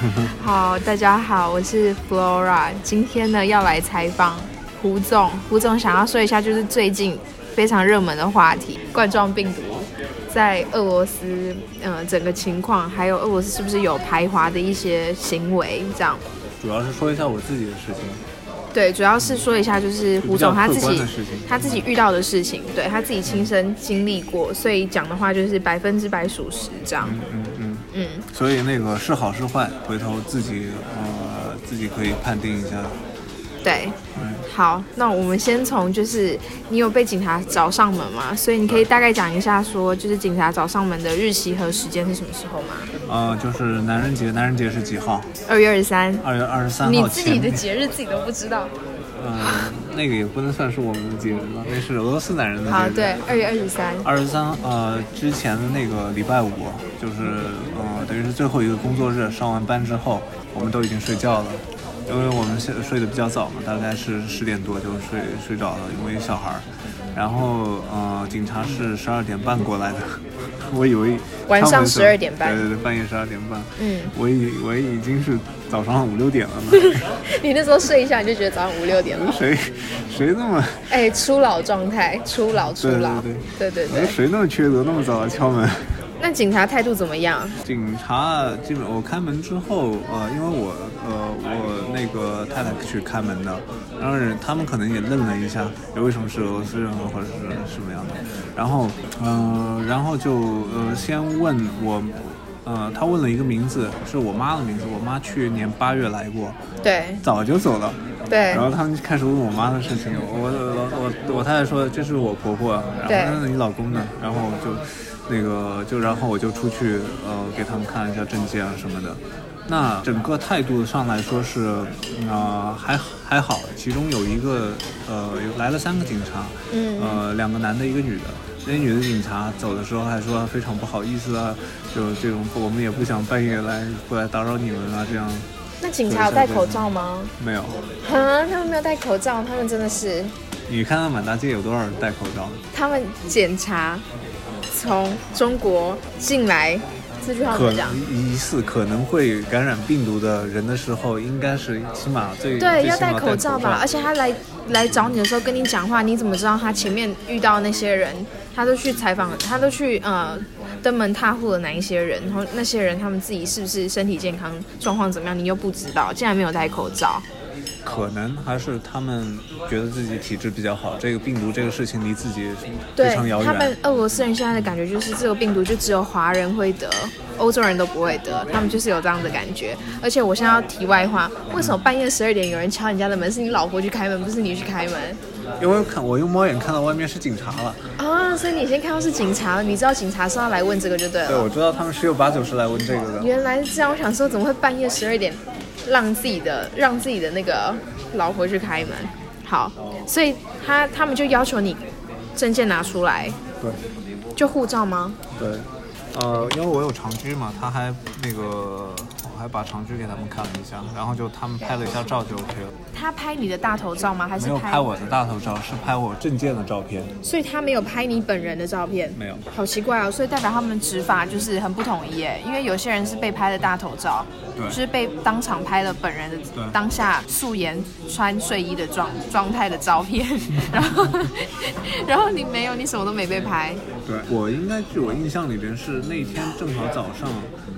好，大家好，我是 Flora，今天呢要来采访胡总。胡总想要说一下，就是最近非常热门的话题——冠状病毒在俄罗斯，呃，整个情况，还有俄罗斯是不是有排华的一些行为，这样。主要是说一下我自己的事情。对，主要是说一下，就是胡总他自己他自己遇到的事情，对他自己亲身经历过，所以讲的话就是百分之百属实，这样。嗯嗯，嗯，所以那个是好是坏，回头自己呃自己可以判定一下。对。嗯，好，那我们先从就是你有被警察找上门吗？所以你可以大概讲一下，说就是警察找上门的日期和时间是什么时候吗？呃，就是男人节，男人节是几号？二月二十三。二月二十三号你自己的节日自己都不知道？嗯、那个也不能算是我们的节日吧，那是俄罗斯男人的节日。好，对，二月二十三。二十三呃之前的那个礼拜五，就是呃等于是最后一个工作日，上完班之后，我们都已经睡觉了，因为我们现睡得比较早嘛，大概是十点多就睡睡着了，因为小孩儿。然后呃警察是十二点半过来的，我以为晚上他们是12点半对对对，半夜十二点半。嗯，我以我已经是早上五六点了呢，你那时候睡一下，你就觉得早上五六点了。谁谁那么哎，初老状态，初老，初老。对对对对我说谁那么缺德，那么早来敲门？那警察态度怎么样？警察基本我开门之后，呃，因为我呃我那个太太去开门的，然后人他们可能也愣了一下，为什么是俄罗斯人或者是什么样的，然后呃然后就呃先问我。呃，他问了一个名字，是我妈的名字。我妈去年八月来过，对早就走了。对然后他们就开始问我妈的事情，我我我我太太说这是我婆婆，然后那你老公呢？然后就那个就然后我就出去呃给他们看一下证件啊什么的。那整个态度上来说是啊、呃还还好，其中有一个呃来了三个警察，嗯呃两个男的一个女的。那女的警察走的时候还说非常不好意思啊，就这种我们也不想半夜来过来打扰你们啊，这样那警察有戴口罩吗？没有。啊，他们没有戴口罩，他们真的是，你看看满大街有多少人戴口罩？他们检查从中国进来，这句话怎可么讲？疑似可能会感染病毒的人的时候，应该是起码最对，最要戴口罩吧。而且他来来找你的时候跟你讲话，你怎么知道他前面遇到那些人，他都去采访，他都去呃登门踏户的哪一些人，然后那些人他们自己是不是身体健康状况怎么样，你又不知道，竟然没有戴口罩。可能还是他们觉得自己体质比较好，这个病毒这个事情离自己非对常遥远他们。俄罗斯人现在的感觉就是这个病毒就只有华人会得，欧洲人都不会得，他们就是有这样的感觉。而且我现在要题外话，为什么半夜十二点有人敲你家的门，是你老婆去开门，不是你去开门因为看我用猫眼看到外面是警察了，啊？所以你先看到是警察了，你知道警察是要来问这个就对了对，我知道他们十有八九是来问这个的。原来是这样，我想说怎么会半夜十二点让自己的让自己的那个老婆去开门？好，所以他他们就要求你证件拿出来，对就护照吗？对，呃，因为我有长居嘛，他还那个我还把长剧给他们看了一下，然后就他们拍了一下照就 OK 了，他拍你的大头照吗？还是没有拍我的大头照，是拍我证件的照片，所以他没有拍你本人的照片，没有。好奇怪哦。所以代表他们执法就是很不统一耶，因为有些人是被拍的大头照，对就是被当场拍了本人的当下素颜穿睡衣的状状态的照片，然后 然后你没有，你什么都没被拍。对。我应该据我印象里边是那天正好早上，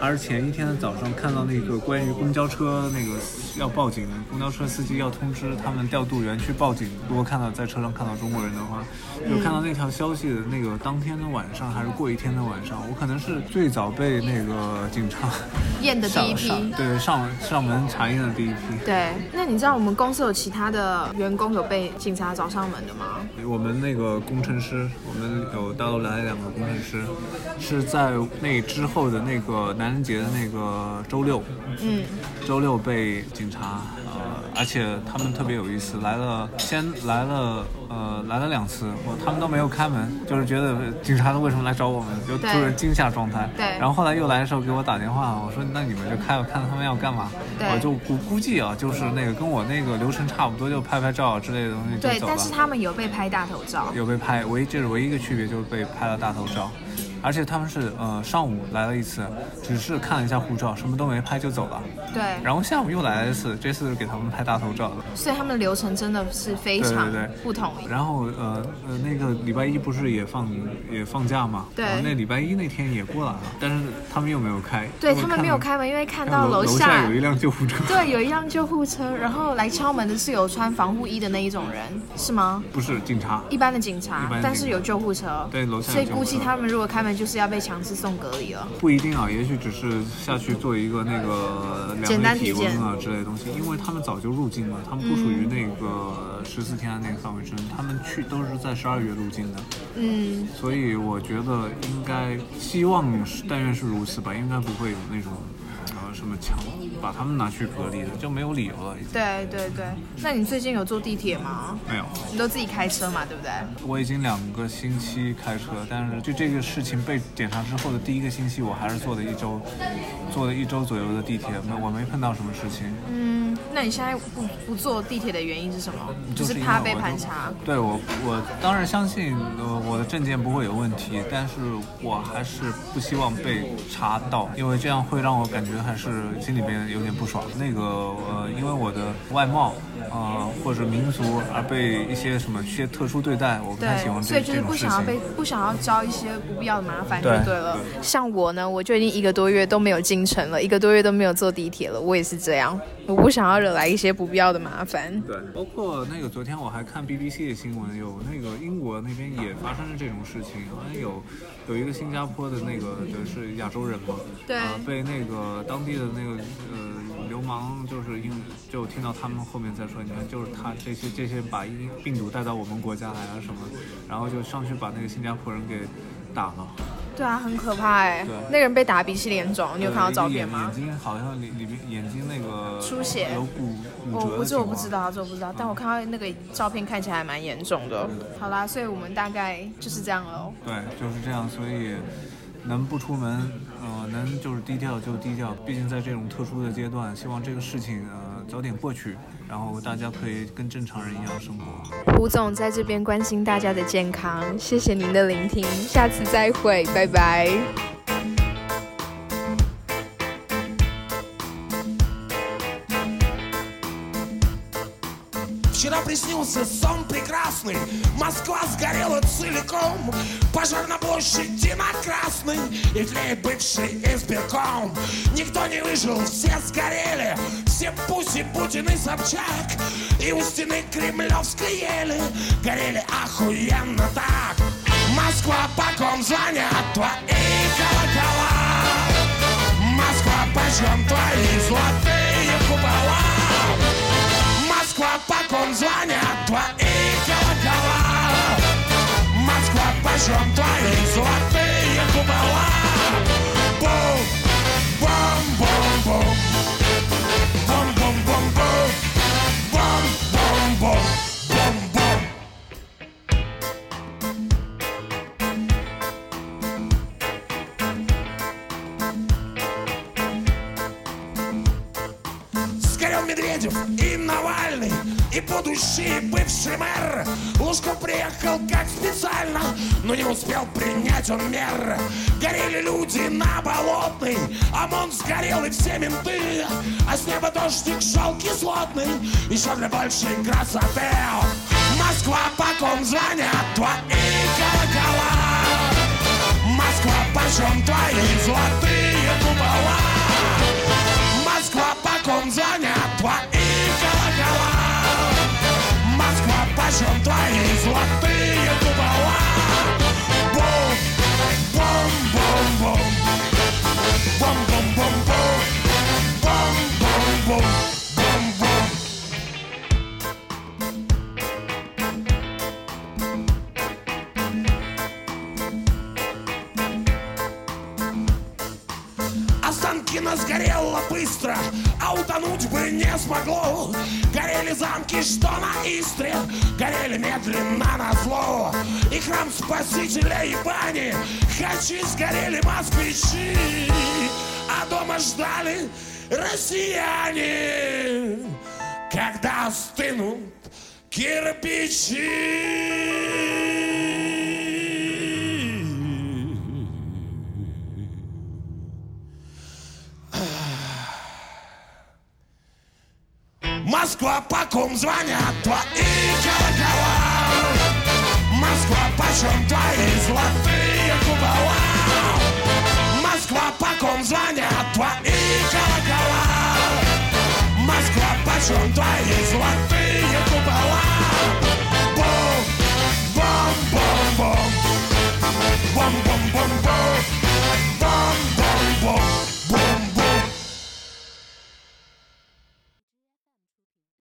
还是前一天的早上看到那个关于公交车那个要报警，公交车司机要通知他们调度员去报警。如果看到在车上看到中国人的话，有看到那条消息的那个当天的晚上还是过一天的晚上，我可能是最早被那个警察验的第一上批。对上上门。查验的第一批。对，那你知道我们公司有其他的员工有被警察找上门。的吗？我们那个工程师，我们有大陆来两个工程师，是在那之后的那个男人节的那个周六，嗯，周六被警察呃，而且他们特别有意思，来了先来了呃来了两次，我他们都没有开门，就是觉得警察为什么来找我们，就对突然惊吓状态。对然后后来又来的时候给我打电话，我说那你们就开吧，看他们要干嘛。对我就估估计啊，就是那个跟我那个流程差不多，就拍拍照啊之类的东西就对，走了。但是他们有被拍大头照。有被拍，唯一这是唯一一个区别，就是被拍了大头照。而且他们是呃上午来了一次，只是看了一下护照，什么都没拍就走了。对，然后下午又来了一次，这次是给他们拍大头照的。所以他们的流程真的是非常对对对不同。然后呃呃那个礼拜一不是也放也放假嘛？对然后那礼拜一那天也过来了，但是他们又没有开。对他们没有开门，因为看到楼到下下有一辆救护车。对，有一辆救护车，然后来敲门的是有穿防护衣的那一种人，是吗？不是警察。一般的警察，但是有救护车，对楼下所以估计他们如果开门，就是要被强制送隔离了。不一定啊，也许只是下去做一个那个简量体温啊之类的东西，因为他们早就入境了，他们不属于那个十四天的那个范围之内，他们去都是在十二月入境的，嗯，所以我觉得应该希望是但愿是如此吧，应该不会有那种呃什么强把他们拿去隔离的，就没有理由了。对对对。那你最近有坐地铁吗？没有，你都自己开车嘛，对不对？我已经两个星期开车，但是就这个事情被检查之后的第一个星期，我还是坐的一周，坐了一周左右的地铁，没我没碰到什么事情。嗯，那你现在不不坐地铁的原因是什么？就是怕被盘查。对我，我当然相信呃我的证件不会有问题，但是我还是不希望被查到，因为这样会让我感觉还是心里边有点不爽。那个呃，因为我的外貌呃或者民族而被一些什么一些特殊对待，我不太喜欢，这所以就是不想要被。不想要招一些不必要的麻烦就对对了。对像我呢，我就已经一个多月都没有进城了，一个多月都没有坐地铁了，我也是这样，我不想要惹来一些不必要的麻烦。对，包括那个昨天我还看 BBC 的新闻，有那个英国那边也发生了这种事情，好像有有一个新加坡的那个就是亚洲人嘛，对啊被那个当地的那个呃流氓，就是因就听到他们后面在说，你看就是他这些这些把病病毒带到我们国家来啊什么，然后就上去把那个新加坡人给打了。对啊，很可怕哎、对那个人被打鼻青脸肿，你有看到照片吗眼？眼睛好像里里面眼睛那个出血有骨骨折这我不知道，这我不知道，但我看到那个照片看起来还蛮严重的。好啦，所以我们大概就是这样喽。对，就是这样，所以能不出门，呃，能就是低调就低调。毕竟在这种特殊的阶段，希望这个事情呃早点过去，然后大家可以跟正常人一样生活。胡总在这边关心大家的健康，谢谢您的聆听，下次再会，拜拜。Вчера приснился сон прекрасный. Москва сгорела целиком. Пожар на площади на Красной И тлеет бывший избирком. Никто не выжил, все сгорели. Все Пуси, Путин и Собчак. И у стены Кремлевской ели. Горели охуенно так. Москва, по ком звонят твои колокола? Москва, почем твои золотые Москва, по ком звонят твои колокола Москва, почем твои золотые купола Бум, бум, бум, бум Бум, бум, бум, бум Бум, бум, бум, бум, бум Медведев и Навальный И будущий бывший мэр. Лужков приехал как специально Но не успел принять он мер. Горели люди на Болотной ОМОН сгорел и все менты. А с неба дождик шел кислотный Еще для большей красоты. Москва, по ком звонят твои колокола? Москва, почем твои золотые купола? Москва, по ком звонят твои Zajątaj jej złoty утонуть бы не смогло. Горели замки, что на Истре, горели медленно на зло. И храм Спасителя и бани, хачи сгорели москвичи, а дома ждали россияне, когда остынут кирпичи. Москва, по ком звонят твои колокола? Москва, почем твои золотые купола? Москва, по ком звонят твои колокола? Москва, почем твои золотые купола? Бом, бом, бом, бом, бом, бом, бом, бом.